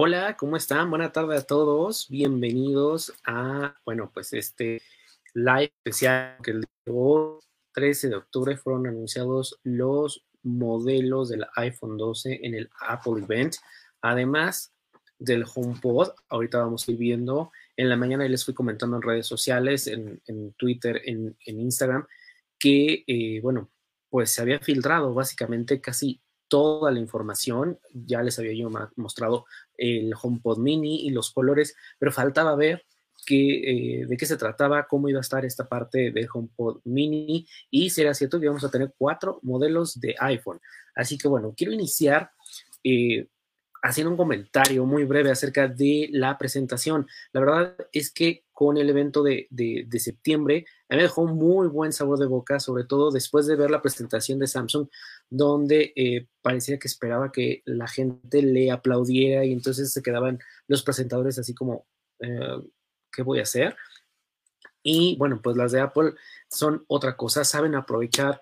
Hola, ¿cómo están? Buena tarde a todos. Bienvenidos a, bueno, pues este live especial que el día 13 de octubre fueron anunciados los modelos del iPhone 12 en el Apple Event. Además del HomePod, ahorita vamos a ir viendo. En la mañana les fui comentando en redes sociales, en, Twitter, en, Instagram, que, eh, bueno, pues se había filtrado básicamente casi toda la información. Ya les había yo mostrado el HomePod mini y los colores, pero faltaba ver que, eh, de qué se trataba, cómo iba a estar esta parte del HomePod mini y si era cierto que íbamos a tener cuatro modelos de iPhone. Así que bueno, quiero iniciar eh, haciendo un comentario muy breve acerca de la presentación. La verdad es que con el evento de, de, septiembre, a mí me dejó muy buen sabor de boca, sobre todo después de ver la presentación de Samsung, donde eh, parecía que esperaba que la gente le aplaudiera y entonces se quedaban los presentadores así como, eh, ¿qué voy a hacer? Y bueno, pues las de Apple son otra cosa, saben aprovechar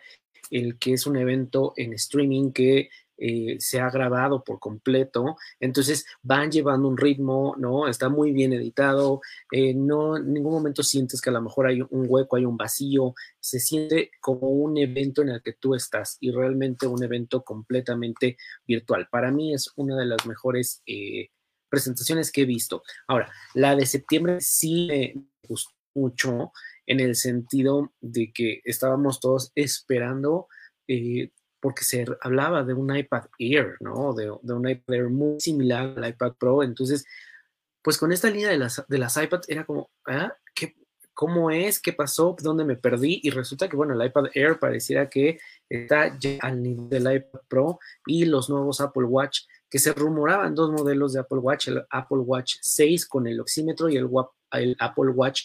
el que es un evento en streaming que eh, se ha grabado por completo, entonces van llevando un ritmo, ¿no? Está muy bien editado, eh, no en ningún momento sientes que a lo mejor hay un hueco, hay un vacío, se siente como un evento en el que tú estás y realmente un evento completamente virtual. Para mí es una de las mejores eh, presentaciones que he visto. Ahora, la de septiembre sí me gustó mucho en el sentido de que estábamos todos esperando porque se hablaba de un iPad Air, ¿no? De, un iPad Air muy similar al iPad Pro. Entonces, pues con esta línea de las, de las iPads era como, ¿ah? ¿Qué, ¿Cómo es? ¿Qué pasó? ¿Dónde me perdí? Y resulta que, bueno, el iPad Air pareciera que está ya al nivel del iPad Pro y los nuevos Apple Watch, que se rumoraban dos modelos de Apple Watch, el Apple Watch 6 con el oxímetro y el, Apple Watch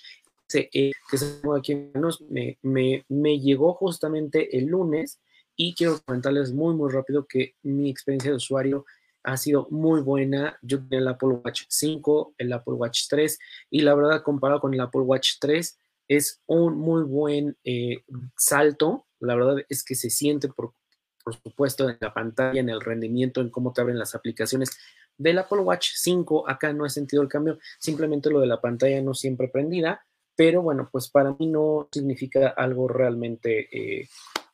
CE, que se aquí me, me, me llegó justamente el lunes y quiero comentarles muy, muy rápido que mi experiencia de usuario ha sido muy buena. Yo tenía el Apple Watch 5, el Apple Watch 3 y la verdad comparado con el Apple Watch 3 es un muy buen eh, salto. La verdad es que se siente, por, por supuesto, en la pantalla, en el rendimiento, en cómo te abren las aplicaciones. Del Apple Watch 5, acá no he sentido el cambio, simplemente lo de la pantalla no siempre prendida, pero bueno, pues para mí no significa algo realmente eh,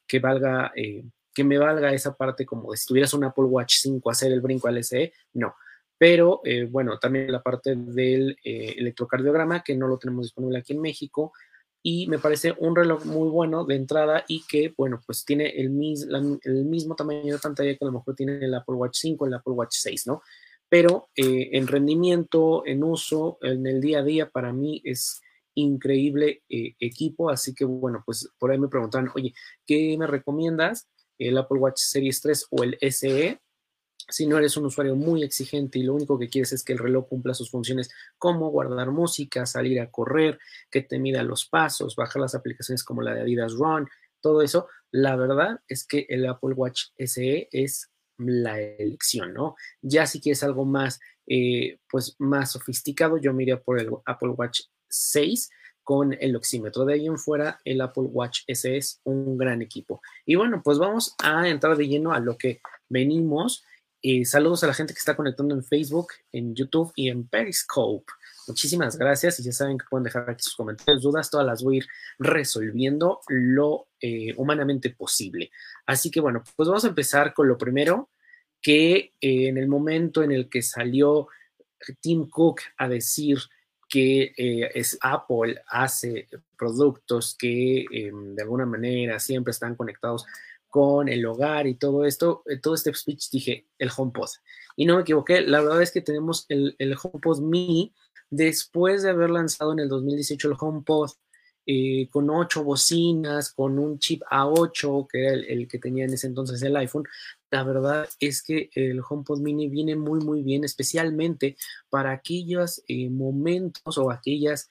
que valga, eh, que me valga esa parte como si tuvieras un Apple Watch 5 hacer el brinco al SE, no. Pero eh, bueno, también la parte del eh, electrocardiograma, que no lo tenemos disponible aquí en México, y me parece un reloj muy bueno de entrada y que, bueno, pues tiene el, el mismo tamaño de pantalla que a lo mejor tiene el Apple Watch 5, el Apple Watch 6, ¿no? Pero en rendimiento, en uso, en el día a día, para mí es increíble eh, equipo, así que bueno, pues por ahí me preguntaron, oye, ¿qué me recomiendas? ¿El Apple Watch Series 3 o el SE? Si no eres un usuario muy exigente y lo único que quieres es que el reloj cumpla sus funciones como guardar música, salir a correr, que te mida los pasos, bajar las aplicaciones como la de Adidas Run, todo eso, la verdad es que el Apple Watch SE es la elección, ¿no? Ya si quieres algo más, eh, pues más sofisticado, yo me por el Apple Watch 6 con el oxímetro. De ahí en fuera, el Apple Watch S es un gran equipo. Y bueno, pues vamos a entrar de lleno a lo que venimos. Eh, saludos a la gente que está conectando en Facebook, en YouTube y en Periscope. Muchísimas gracias y ya saben que pueden dejar aquí sus comentarios, dudas, todas las voy a ir resolviendo lo eh, humanamente posible. Así que bueno, pues vamos a empezar con lo primero, que eh, en el momento en el que salió Tim Cook a decir que eh, es Apple hace productos que em, de alguna manera siempre están conectados con el hogar y todo esto, eh, todo este speech dije el HomePod. Y no me equivoqué, la verdad es que tenemos el, el HomePod mini después de haber lanzado en el 2018 el HomePod eh, con ocho bocinas, con un chip A8, que era el, que tenía en ese entonces el iPhone, la verdad es que el HomePod mini viene muy, muy bien, especialmente para aquellos eh, momentos o aquellas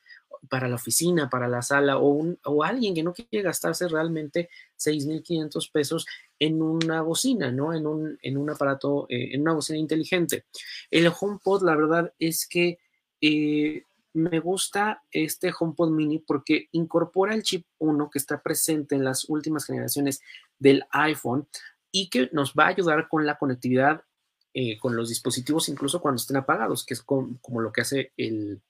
para la oficina, para la sala o, un, o alguien que no quiere gastarse realmente 6.500 pesos en una bocina, ¿no? En un, en un aparato, eh, en una bocina inteligente. El HomePod, la verdad es que eh, me gusta este HomePod mini porque incorpora el chip 1 que está presente en las últimas generaciones del iPhone y que nos va a ayudar con la conectividad eh, con los dispositivos incluso cuando estén apagados, que es como, lo que hace el,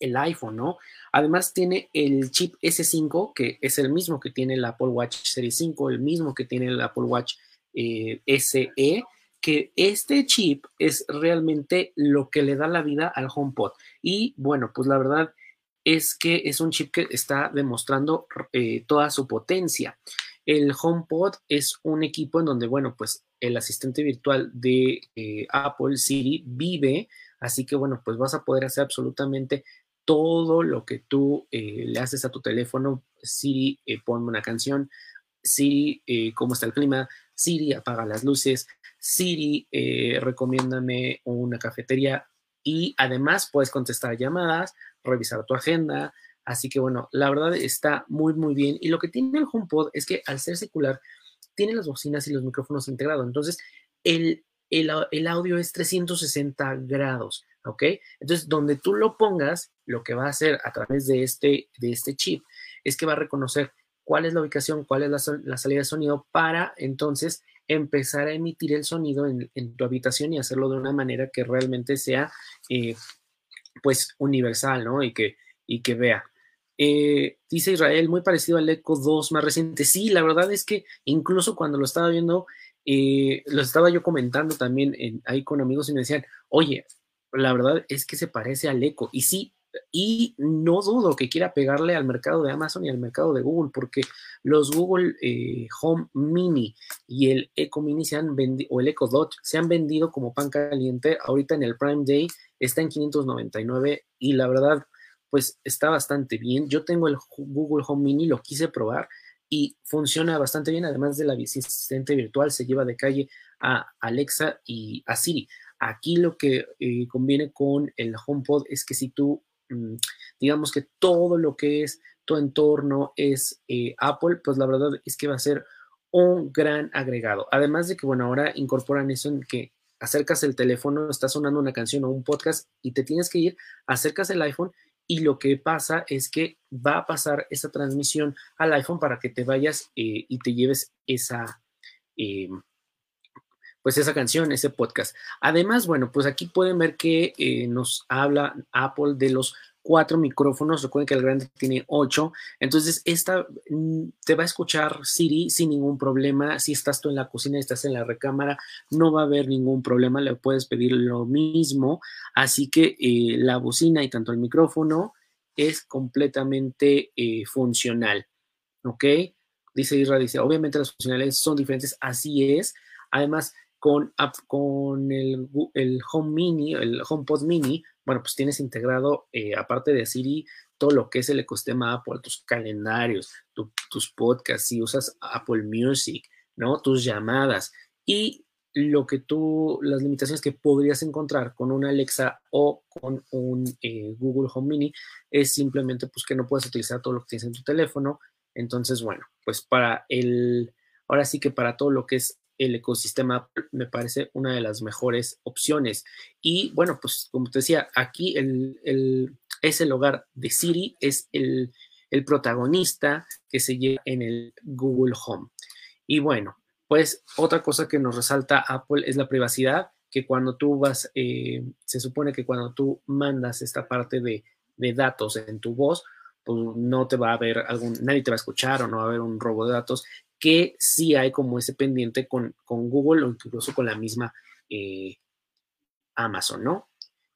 iPhone, ¿no? Además tiene el chip S5, que es el mismo que tiene el Apple Watch Series 5, el mismo que tiene el Apple Watch eh, SE, que este chip es realmente lo que le da la vida al HomePod. Y bueno, pues la verdad es que es un chip que está demostrando eh, toda su potencia. El HomePod es un equipo en donde, bueno, pues el asistente virtual de eh, Apple, Siri, vive, así que, bueno, pues vas a poder hacer absolutamente todo lo que tú eh, le haces a tu teléfono. Siri, ponme una canción. Siri, ¿cómo está el clima? Siri, apaga las luces. Siri, recomiéndame una cafetería. Y además puedes contestar llamadas, revisar tu agenda. Así que bueno, la verdad está muy, muy bien. Y lo que tiene el HomePod es que al ser secular, tiene las bocinas y los micrófonos integrados. Entonces, el, el, audio es 360 grados, ¿ok? Entonces, donde tú lo pongas, lo que va a hacer a través de este, de este chip es que va a reconocer cuál es la ubicación, cuál es la, salida de sonido para entonces empezar a emitir el sonido en, tu habitación y hacerlo de una manera que realmente sea eh, pues universal, ¿no? Y que, y que vea. Eh, dice Israel, muy parecido al Echo 2 más reciente. Sí, la verdad es que incluso cuando lo estaba viendo, eh, lo estaba yo comentando también ahí con amigos y me decían, oye, la verdad es que se parece al Echo. Y sí, y no dudo que quiera pegarle al mercado de Amazon y al mercado de Google, porque los Google eh, Home Mini y el Echo Mini se han vendido, o el Echo Dot se han vendido como pan caliente. Ahorita en el Prime Day está en 599 y la verdad, pues está bastante bien. Yo tengo el Google Home Mini, lo quise probar y funciona bastante bien, además de la asistente virtual, se lleva de calle a Alexa y a Siri. Aquí lo que eh, conviene con el HomePod es que si tú Mm, digamos que todo lo que es tu entorno es eh, Apple, pues la verdad es que va a ser un gran agregado. Además de que, bueno, ahora incorporan eso en que acercas el teléfono, está sonando una canción o un podcast y te tienes que ir, acercas el iPhone y lo que pasa es que va a pasar esa transmisión al iPhone para que te vayas eh, y te lleves esa, em, pues esa canción, ese podcast. Además, bueno, pues aquí pueden ver que eh, nos habla Apple de los cuatro micrófonos. Recuerden que el grande tiene ocho. Entonces, esta mm, te va a escuchar Siri sin ningún problema. Si estás tú en la cocina estás en la recámara, no va a haber ningún problema. Le puedes pedir lo mismo. Así que eh, la bocina y tanto el micrófono es completamente eh, funcional. ¿Ok? Dice Isra, dice, obviamente las funcionalidades son diferentes. Así es. Además, con, con el, el, Home Mini, el HomePod Mini, bueno, pues tienes integrado, eh, aparte de Siri, todo lo que es el ecosistema Apple, tus calendarios, tus podcasts, si usas Apple Music, ¿no? Tus llamadas y lo que tú, las limitaciones que podrías encontrar con una Alexa o con un eh, Google Home Mini es simplemente pues que no puedes utilizar todo lo que tienes en tu teléfono. Entonces, bueno, pues para el, ahora sí que para todo lo que es el ecosistema me parece una de las mejores opciones. Y bueno, pues como te decía, aquí el, es el hogar de Siri, es el, protagonista que se lleva en el Google Home. Y bueno, pues otra cosa que nos resalta Apple es la privacidad, que cuando tú vas, eh, se supone que cuando tú mandas esta parte de, de datos en tu voz, pues no te va a haber algún, nadie te va a escuchar o no va a haber un robo de datos que sí hay como ese pendiente con, Google o incluso con la misma eh, Amazon, ¿no?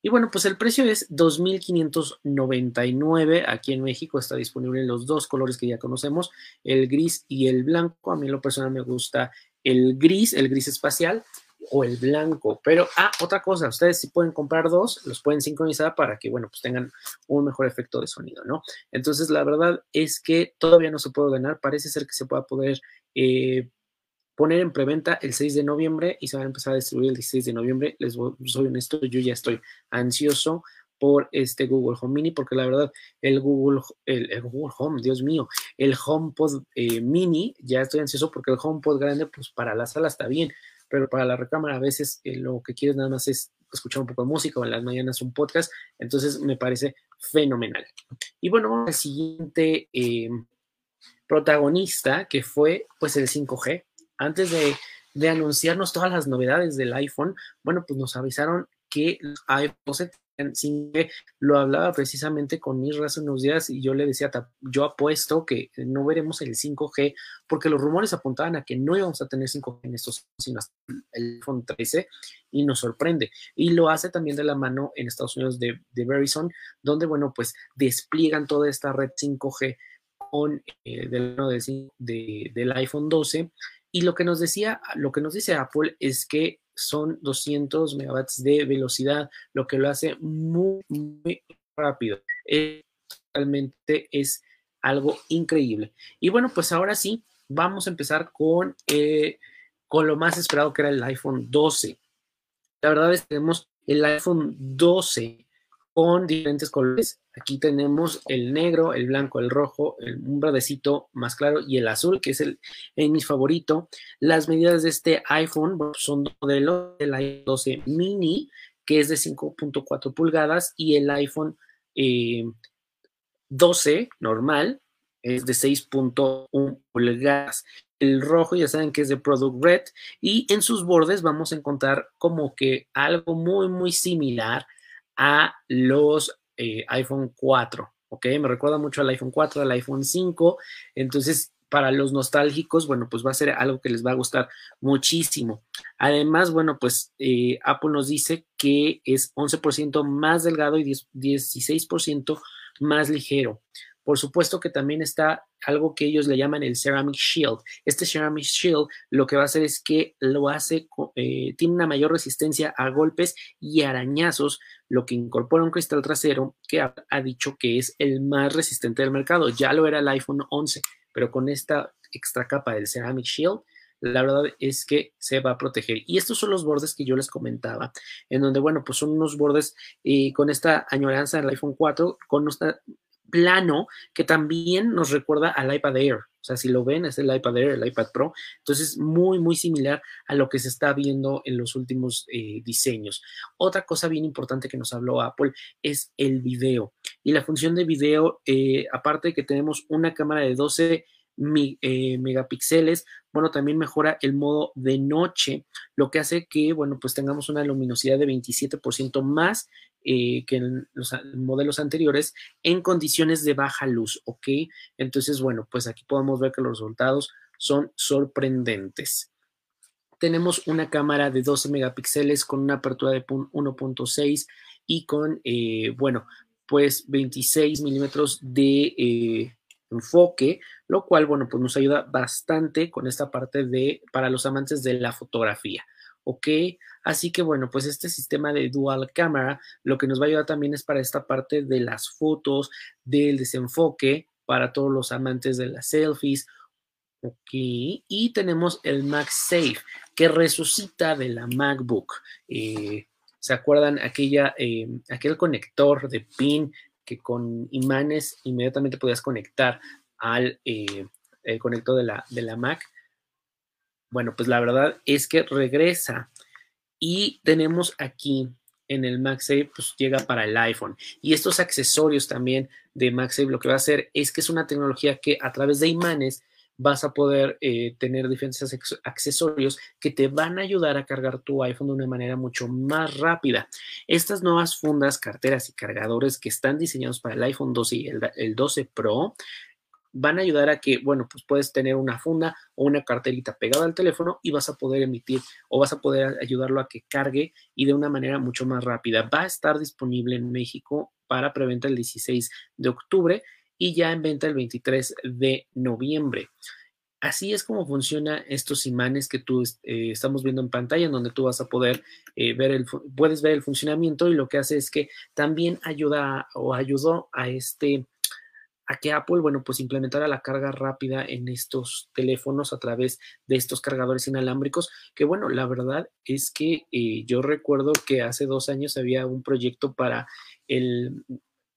Y bueno, pues el precio es 2.599. Aquí en México está disponible en los dos colores que ya conocemos, el gris y el blanco. A mí lo personal me gusta el gris, el gris espacial o el blanco. Pero, ah, otra cosa, ustedes si pueden comprar dos, los pueden sincronizar para que, bueno, pues tengan un mejor efecto de sonido, ¿no? Entonces, la verdad es que todavía no se puede ganar. Parece ser que se pueda poder eh, poner en preventa el 6 de noviembre y se va a empezar a distribuir el 16 de noviembre. Les soy honesto, yo ya estoy ansioso por este Google Home Mini, porque la verdad, el Google, el, Google Home, Dios mío, el HomePod eh, Mini, ya estoy ansioso porque el HomePod grande, pues para la sala está bien, pero para la recámara a veces eh, lo que quieres nada más es escuchar un poco de música o en las mañanas un podcast, entonces me parece fenomenal. Y bueno, el siguiente eh, protagonista que fue pues el 5G. Antes de de anunciarnos todas las novedades del iPhone, bueno, pues nos avisaron que lo hablaba precisamente con Isra hace unos días y yo le decía, yo apuesto que no veremos el 5G porque los rumores apuntaban a que no íbamos a tener 5G en estos, sino hasta el iPhone 13 y nos sorprende. Y lo hace también de la mano en Estados Unidos de, de Verizon, donde, bueno, pues despliegan toda esta red 5G con eh, del, de, del iPhone 12 y lo que nos decía, lo que nos dice Apple es que son 200 megawatts de velocidad, lo que lo hace muy, muy rápido. realmente es algo increíble. Y bueno, pues ahora sí, vamos a empezar con, eh, con lo más esperado que era el iPhone 12. La verdad es que tenemos el iPhone 12 con diferentes colores. Aquí tenemos el negro, el blanco, el rojo, el, un verdecito más claro y el azul, que es el, mi favorito. Las medidas de este iPhone son dos modelos, el iPhone 12 mini, que es de 5.4 pulgadas, y el iPhone 12 eh, normal, es de 6.1 pulgadas. El rojo ya saben que es de Product Red y en sus bordes vamos a encontrar como que algo muy, muy similar a los eh, iPhone 4, ¿ok? Me recuerda mucho al iPhone 4, al iPhone 5, entonces para los nostálgicos, bueno, pues va a ser algo que les va a gustar muchísimo. Además, bueno, pues eh, Apple nos dice que es 11% más delgado y 16% más ligero. Por supuesto que también está algo que ellos le llaman el Ceramic Shield. Este Ceramic Shield lo que va a hacer es que lo hace, eh, tiene una mayor resistencia a golpes y arañazos, lo que incorpora un cristal trasero que ha, dicho que es el más resistente del mercado. Ya lo era el iPhone 11, pero con esta extra capa del Ceramic Shield, la verdad es que se va a proteger. Y estos son los bordes que yo les comentaba, en donde, bueno, pues son unos bordes eh, con esta añoranza del iPhone 4, con esta plano que también nos recuerda al iPad Air. O sea, si lo ven, es el iPad Air, el iPad Pro. Entonces, muy, muy similar a lo que se está viendo en los últimos eh, diseños. Otra cosa bien importante que nos habló Apple es el video. Y la función de video, eh, aparte de que tenemos una cámara de 12 eh, megapíxeles, bueno, también mejora el modo de noche, lo que hace que, bueno, pues tengamos una luminosidad de 27% más eh, que en los modelos anteriores en condiciones de baja luz, ¿ok? Entonces, bueno, pues aquí podemos ver que los resultados son sorprendentes. Tenemos una cámara de 12 megapíxeles con una apertura de 1.6 y con, eh, bueno, pues 26 milímetros de eh, enfoque, lo cual, bueno, pues nos ayuda bastante con esta parte de, para los amantes de la fotografía. ¿Ok? Así que bueno, pues este sistema de dual camera lo que nos va a ayudar también es para esta parte de las fotos, del desenfoque, para todos los amantes de las selfies, ¿ok? Y tenemos el MagSafe que resucita de la MacBook. Eh, ¿Se acuerdan aquella, eh, aquel conector de pin que con imanes inmediatamente podías conectar al eh, el conector de la, de la Mac? Bueno, pues la verdad es que regresa y tenemos aquí en el MagSafe, pues llega para el iPhone. Y estos accesorios también de MagSafe lo que va a hacer es que es una tecnología que a través de imanes vas a poder eh, tener diferentes accesorios que te van a ayudar a cargar tu iPhone de una manera mucho más rápida. Estas nuevas fundas, carteras y cargadores que están diseñados para el iPhone 12 y el, el 12 Pro van a ayudar a que, bueno, pues puedes tener una funda o una carterita pegada al teléfono y vas a poder emitir o vas a poder ayudarlo a que cargue y de una manera mucho más rápida. Va a estar disponible en México para preventa el 16 de octubre y ya en venta el 23 de noviembre. Así es como funcionan estos imanes que tú eh, estamos viendo en pantalla, en donde tú vas a poder eh, ver el, puedes ver el funcionamiento y lo que hace es que también ayuda o ayudó a este a que Apple, bueno, pues implementara la carga rápida en estos teléfonos a través de estos cargadores inalámbricos, que bueno, la verdad es que eh, yo recuerdo que hace dos años había un proyecto para el,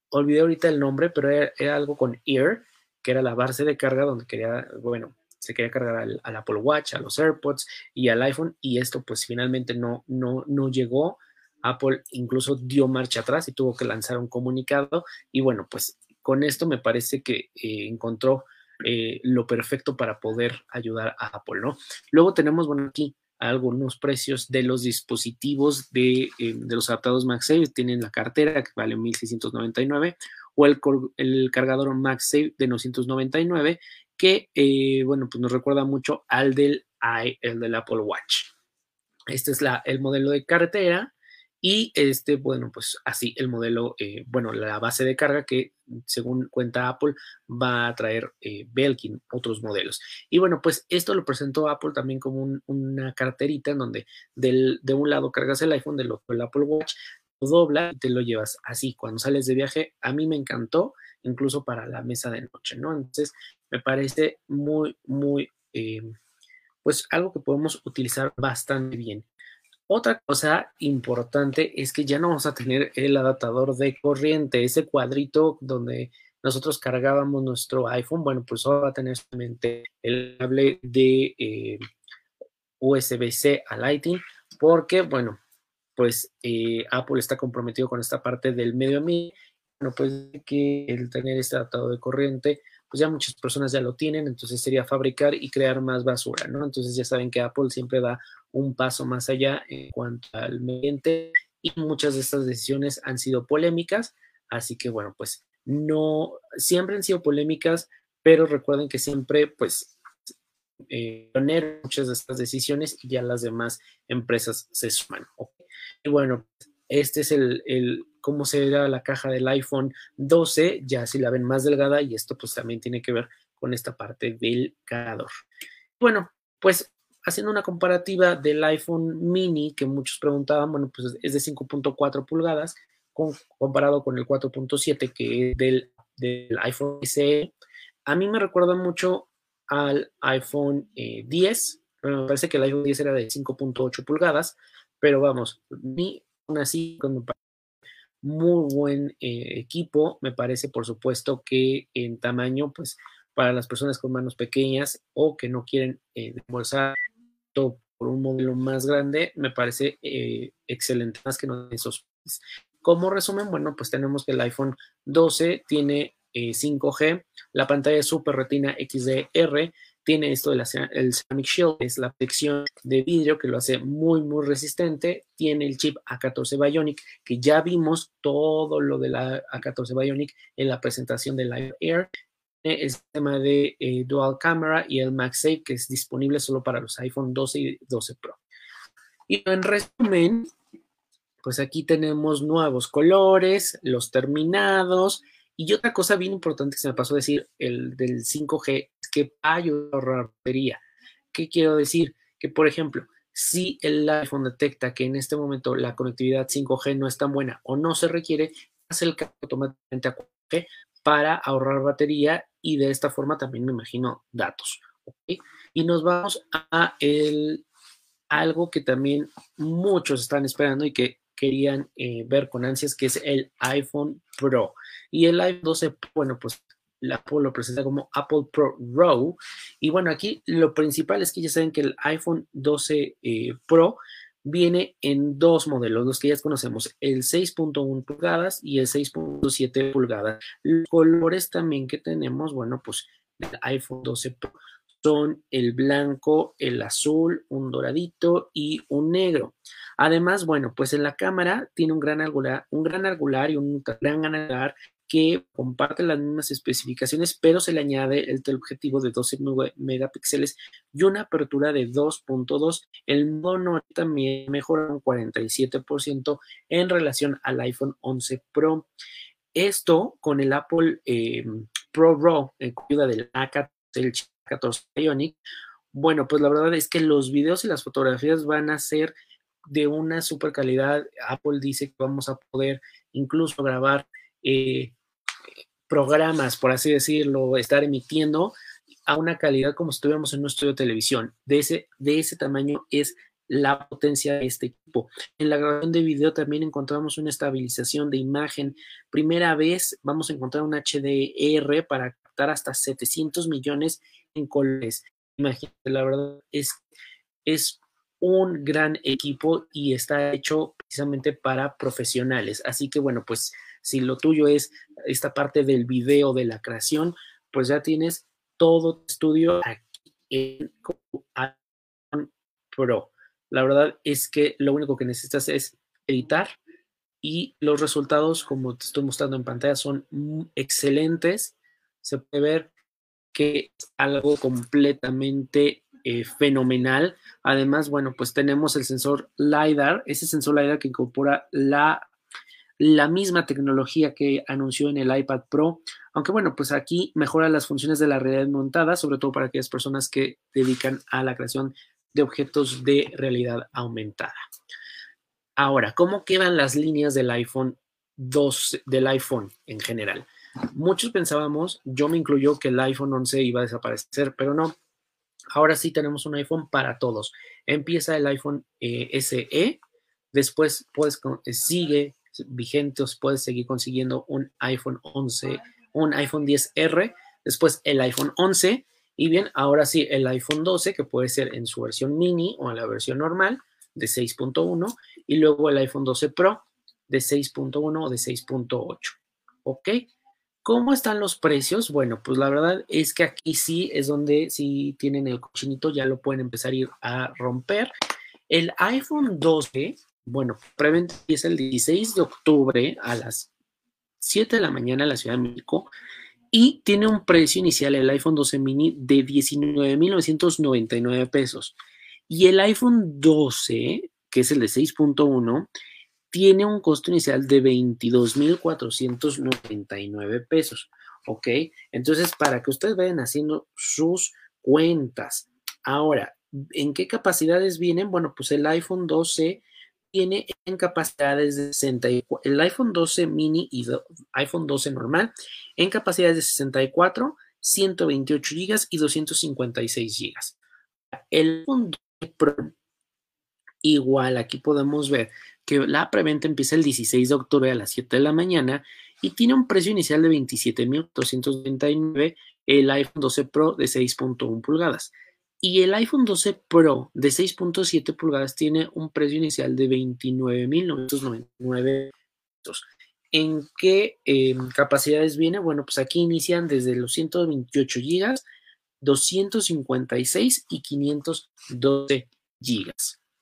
olvidé ahorita el nombre, pero era, algo con Ear, que era la base de carga donde quería, bueno, se quería cargar al, Apple Watch, a los AirPods y al iPhone, y esto pues finalmente no, no, no llegó. Apple incluso dio marcha atrás y tuvo que lanzar un comunicado y bueno, pues con esto me parece que eh, encontró eh, lo perfecto para poder ayudar a Apple, ¿no? Luego tenemos, bueno, aquí algunos precios de los dispositivos de, eh, los adaptadores MagSafe. Tienen la cartera que vale 1.699 o el, cargador MagSafe de 999 que, bueno, pues nos recuerda mucho al del, el del Apple Watch. Este es el modelo de cartera y este, bueno, pues así el modelo, eh, bueno, la base de carga que según cuenta Apple va a traer eh, Belkin, otros modelos. Y bueno, pues esto lo presentó Apple también como una carterita en donde del, de un lado cargas el iPhone, del otro el Apple Watch, lo dobla y te lo llevas así. Cuando sales de viaje, a mí me encantó, incluso para la mesa de noche, ¿no? Entonces, me parece muy, muy, eh, pues algo que podemos utilizar bastante bien. Otra cosa importante es que ya no vamos a tener el adaptador de corriente, ese cuadrito donde nosotros cargábamos nuestro iPhone. Bueno, pues ahora va a tener solamente el cable de eh, USB-C a Lightning, porque, bueno, pues eh, Apple está comprometido con esta parte del medio ambiente. Bueno, pues que el tener este adaptador de corriente pues ya muchas personas ya lo tienen, entonces sería fabricar y crear más basura, ¿no? Entonces ya saben que Apple siempre da un paso más allá en cuanto al ambiente y muchas de estas decisiones han sido polémicas, así que bueno, pues no, siempre han sido polémicas, pero recuerden que siempre pues eh, poner muchas de estas decisiones y ya las demás empresas se suman. Y bueno, este es el, el cómo será la caja del iPhone 12, ya si la ven más delgada y esto pues también tiene que ver con esta parte del cargador. Bueno, pues haciendo una comparativa del iPhone mini que muchos preguntaban, bueno, pues es de 5.4 pulgadas comparado con el 4.7 que es del, del, iPhone SE. A mí me recuerda mucho al iPhone 10. Eh, me parece que el iPhone 10 era de 5.8 pulgadas, pero vamos, ni aún así, cuando muy buen eh, equipo. Me parece, por supuesto, que en tamaño, pues para las personas con manos pequeñas o que no quieren eh, por un modelo más grande, me parece eh, excelente, más que no esos. Como resumen, bueno, pues tenemos que el iPhone 12 tiene 5G, eh, la pantalla Super Retina XDR, tiene esto del Ceramic Shield, es la protección de vidrio que lo hace muy, muy resistente. Tiene el chip A14 Bionic, que ya vimos todo lo de la A14 Bionic en la presentación del Live Air. Tiene el sistema de eh, Dual Camera y el MagSafe, que es disponible solo para los iPhone 12 y 12 Pro. Y en resumen, pues aquí tenemos nuevos colores, los terminados, y otra cosa bien importante que se me pasó a decir, el del 5G, es que va a ahorrar batería. ¿Qué quiero decir? Que, por ejemplo, si el iPhone detecta que en este momento la conectividad 5G no es tan buena o no se requiere, hace el cambio automáticamente a 4G para ahorrar batería y de esta forma también me imagino datos. Y nos vamos a el, algo que también muchos están esperando y que querían eh, ver con ansias, que es el iPhone Pro. Y el iPhone 12, bueno, pues Apple lo presenta como Apple Pro Raw. Y bueno, aquí lo principal es que ya saben que el iPhone 12 eh, Pro viene en dos modelos, los que ya conocemos, el 6.1 pulgadas y el 6.7 pulgadas. Los colores también que tenemos, bueno, pues el iPhone 12 Pro son el blanco, el azul, un doradito y un negro. Además, bueno, pues en la cámara tiene un gran angular, un gran angular y un gran angular que comparte las mismas especificaciones, pero se le añade el teleobjetivo de 12 megapíxeles y una apertura de 2.2. El mono también mejora un 47% en relación al iPhone 11 Pro. Esto con el Apple eh, Pro Raw, en ayuda del A14, 14 Ionic, bueno, pues la verdad es que los videos y las fotografías van a ser de una super calidad. Apple dice que vamos a poder incluso grabar eh, programas, por así decirlo, estar emitiendo a una calidad como si estuviéramos en un estudio de televisión. De ese, de ese tamaño es la potencia de este equipo. En la grabación de video también encontramos una estabilización de imagen. Primera vez vamos a encontrar un HDR para captar hasta 700 millones en colores. Imagínate, la verdad es, es un gran equipo y está hecho precisamente para profesionales. Así que bueno, pues si lo tuyo es esta parte del video, de la creación, pues ya tienes todo tu estudio aquí en Pro. La verdad es que lo único que necesitas es editar y los resultados, como te estoy mostrando en pantalla, son excelentes. Se puede ver que es algo completamente eh, fenomenal. Además, bueno, pues tenemos el sensor LiDAR, ese sensor LiDAR que incorpora la, la misma tecnología que anunció en el iPad Pro, aunque bueno, pues aquí mejora las funciones de la realidad montada, sobre todo para aquellas personas que dedican a la creación de objetos de realidad aumentada. Ahora, ¿cómo quedan las líneas del iPhone 2, del iPhone en general? Muchos pensábamos, yo me incluyo, que el iPhone 11 iba a desaparecer, pero no. Ahora sí tenemos un iPhone para todos. Empieza el iPhone eh, SE, después puedes, eh, sigue vigente, puedes seguir consiguiendo un iPhone 11, un iPhone 10R, después el iPhone 11 y bien, ahora sí el iPhone 12 que puede ser en su versión mini o en la versión normal de 6.1 y luego el iPhone 12 Pro de 6.1 o de 6.8. ¿Ok? ¿Cómo están los precios? Bueno, pues la verdad es que aquí sí es donde si tienen el cochinito ya lo pueden empezar a ir a romper. El iPhone 12, bueno, preventa es el 16 de octubre a las 7 de la mañana en la Ciudad de México y tiene un precio inicial el iPhone 12 mini de 19.999 pesos. Y el iPhone 12, que es el de 6.1, tiene un costo inicial de 22,499 pesos. ¿Ok? Entonces, para que ustedes vayan haciendo sus cuentas. Ahora, ¿en qué capacidades vienen? Bueno, pues el iPhone 12 tiene en capacidades de 64, el iPhone 12 mini y iPhone 12 normal en capacidades de 64, 128 GB y 256 GB. El iPhone 12 Pro, igual aquí podemos ver que la preventa empieza el 16 de octubre a las 7 de la mañana y tiene un precio inicial de 27.299 el iPhone 12 Pro de 6.1 pulgadas. Y el iPhone 12 Pro de 6.7 pulgadas tiene un precio inicial de 29.999 ¿En qué em, capacidades viene? Bueno, pues aquí inician desde los 128 GB, 256 y 512 GB.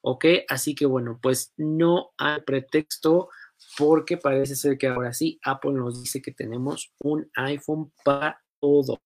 ¿ok? Así que bueno, pues no hay pretexto porque parece ser que ahora sí Apple nos dice que tenemos un iPhone para todo.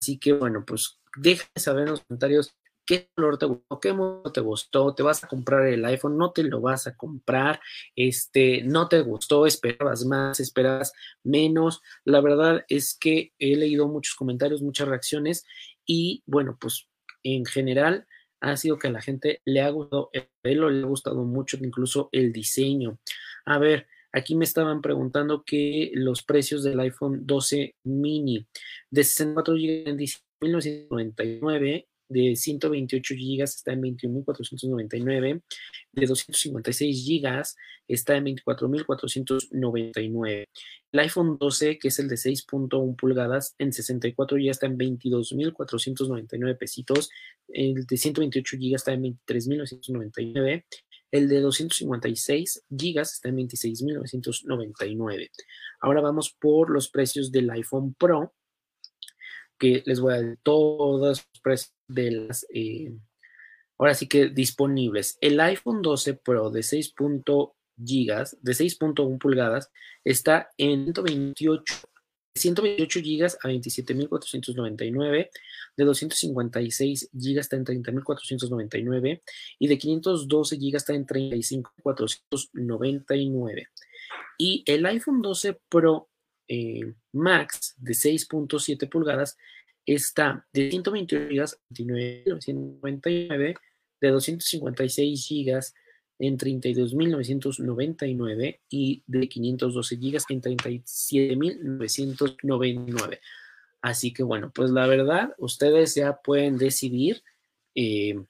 Así que bueno, pues déjame saber en los comentarios qué color te gustó, qué modo te gustó, te vas a comprar el iPhone, no te lo vas a comprar, este, no te gustó, esperabas más, esperabas menos. La verdad es que he leído muchos comentarios, muchas reacciones y bueno, pues en general ha sido que a la gente le ha gustado el modelo, le ha gustado mucho incluso el diseño. A ver, aquí me estaban preguntando que los precios del iPhone 12 mini de 64 GB en 1999 de 128 GB está en 21.499, de 256 GB está en 24.499. El iPhone 12, que es el de 6.1 pulgadas, en 64 GB está en 22.499 pesitos, el de 128 GB está en 23.999. El de 256 GB está en 26.999. Ahora vamos por los precios del iPhone Pro, que les voy a dar todos los precios de las, eh, ahora sí que disponibles. El iPhone 12 Pro de 6. gigas, de 6.1 pulgadas, está en 128, 128 gigas a 27.499, de 256 gigas está en 30.499 y de 512 gigas está en 35.499. Y el iPhone 12 Pro eh, Max de 6.7 pulgadas está de 128 GB a 29.999, de 256 GB en 32.999 y de 512 GB en 37.999. Así que bueno, pues la verdad, ustedes ya pueden decidir eh,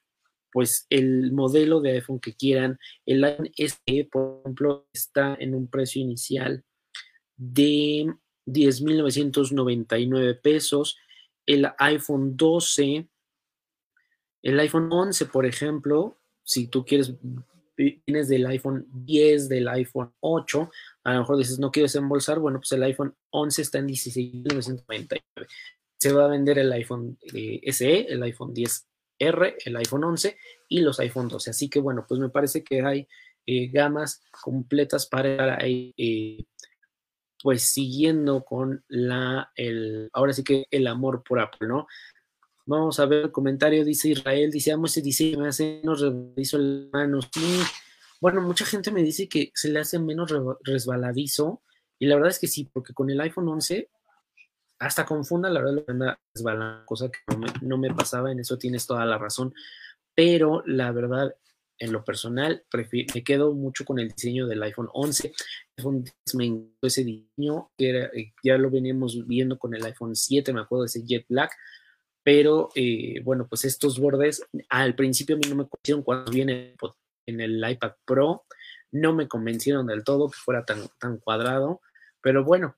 pues el modelo de iPhone que quieran. El iPhone SE, por ejemplo, está en un precio inicial de 10.999 pesos el iPhone 12, el iPhone 11, por ejemplo, si tú quieres, tienes del iPhone 10, del iPhone 8, a lo mejor dices, no quiero desembolsar, bueno, pues el iPhone 11 está en 16.999. Se va a vender el iPhone eh, SE, el iPhone 10R, el iPhone 11 y los iPhone 12. Así que bueno, pues me parece que hay eh, gamas completas para ahí, pues siguiendo con la, el, ahora sí que el amor por Apple, ¿no? Vamos a ver el comentario, dice Israel, dice, amo ese diseño, me hace menos resbaladizo el manos. Bueno, mucha gente me dice que se le hace menos resbaladizo y la verdad es que sí, porque con el iPhone 11 hasta confunda, la verdad, anda resbalando, cosa que no me, pasaba, en eso tienes toda la razón, pero la verdad, en lo personal, me quedo mucho con el diseño del iPhone 11. Me encantó ese diseño, que eh, ya lo veníamos viendo con el iPhone 7, me acuerdo de ese Jet Black, pero eh, bueno, pues estos bordes al principio a mí no me convencieron cuando viene en el iPad Pro, no me convencieron del todo que fuera tan, tan cuadrado, pero bueno,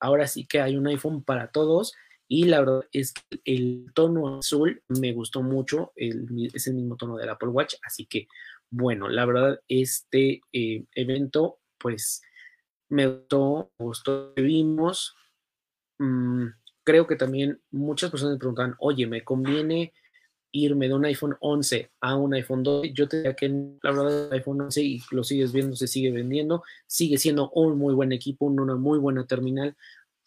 ahora sí que hay un iPhone para todos y la verdad es que el tono azul me gustó mucho, es el mismo tono del Apple Watch, así que bueno, la verdad este eh, evento pues me gustó, me gustó que vimos. Mm, creo que también muchas personas me preguntan, oye, ¿me conviene irme de un iPhone 11 a un iPhone 12? Yo te diría que la verdad iPhone 11 y lo sigues viendo, se sigue vendiendo, sigue siendo un muy buen equipo, una muy buena terminal.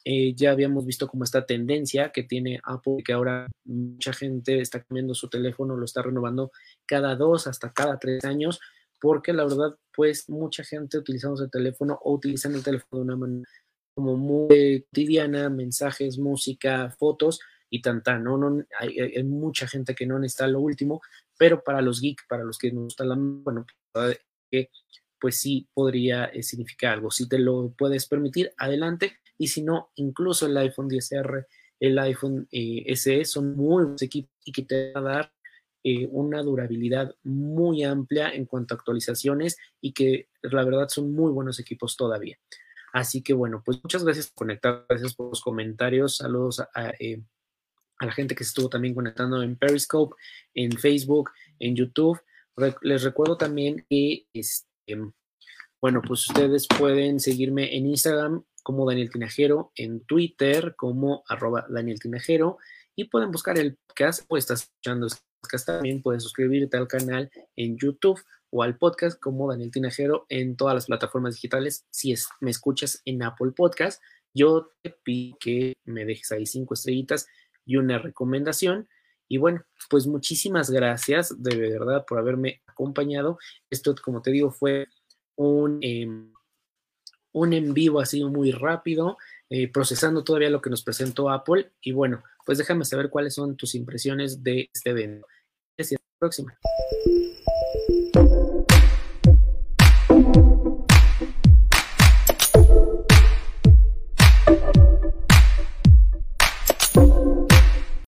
Eh, ya habíamos visto como esta tendencia que tiene Apple, que ahora mucha gente está cambiando su teléfono, lo está renovando cada dos hasta cada tres años, porque la verdad, pues mucha gente utilizamos el teléfono o utilizan el teléfono de una manera como muy cotidiana, mensajes, música, fotos y tanta, ¿no? no hay, mucha gente que no necesita lo último, pero para los geeks, para los que nos gusta la, bueno, pues sí podría eh, significar algo. Si te lo puedes permitir, adelante. Y si no, incluso el iPhone 10R, el iPhone eh, SE son muy buenos equipos y que te van a dar eh, una durabilidad muy amplia en cuanto a actualizaciones y que la verdad son muy buenos equipos todavía. Así que bueno, pues muchas gracias por conectar, gracias por los comentarios, saludos a, eh, la gente que se estuvo también conectando en Periscope, en Facebook, en YouTube. les recuerdo también que, este, bueno, pues ustedes pueden seguirme en Instagram como Daniel Tinajero, en Twitter como arroba Daniel Tinajero y pueden buscar el podcast o estás escuchando este también, puedes suscribirte al canal en YouTube o al podcast como Daniel Tinajero en todas las plataformas digitales. Si es, me escuchas en Apple Podcast, yo te pido que me dejes ahí cinco estrellitas y una recomendación. Y bueno, pues muchísimas gracias de verdad por haberme acompañado. Esto, como te digo, fue un, em, un en vivo así muy rápido, eh, procesando todavía lo que nos presentó Apple. Y bueno, pues déjame saber cuáles son tus impresiones de este evento. La próxima.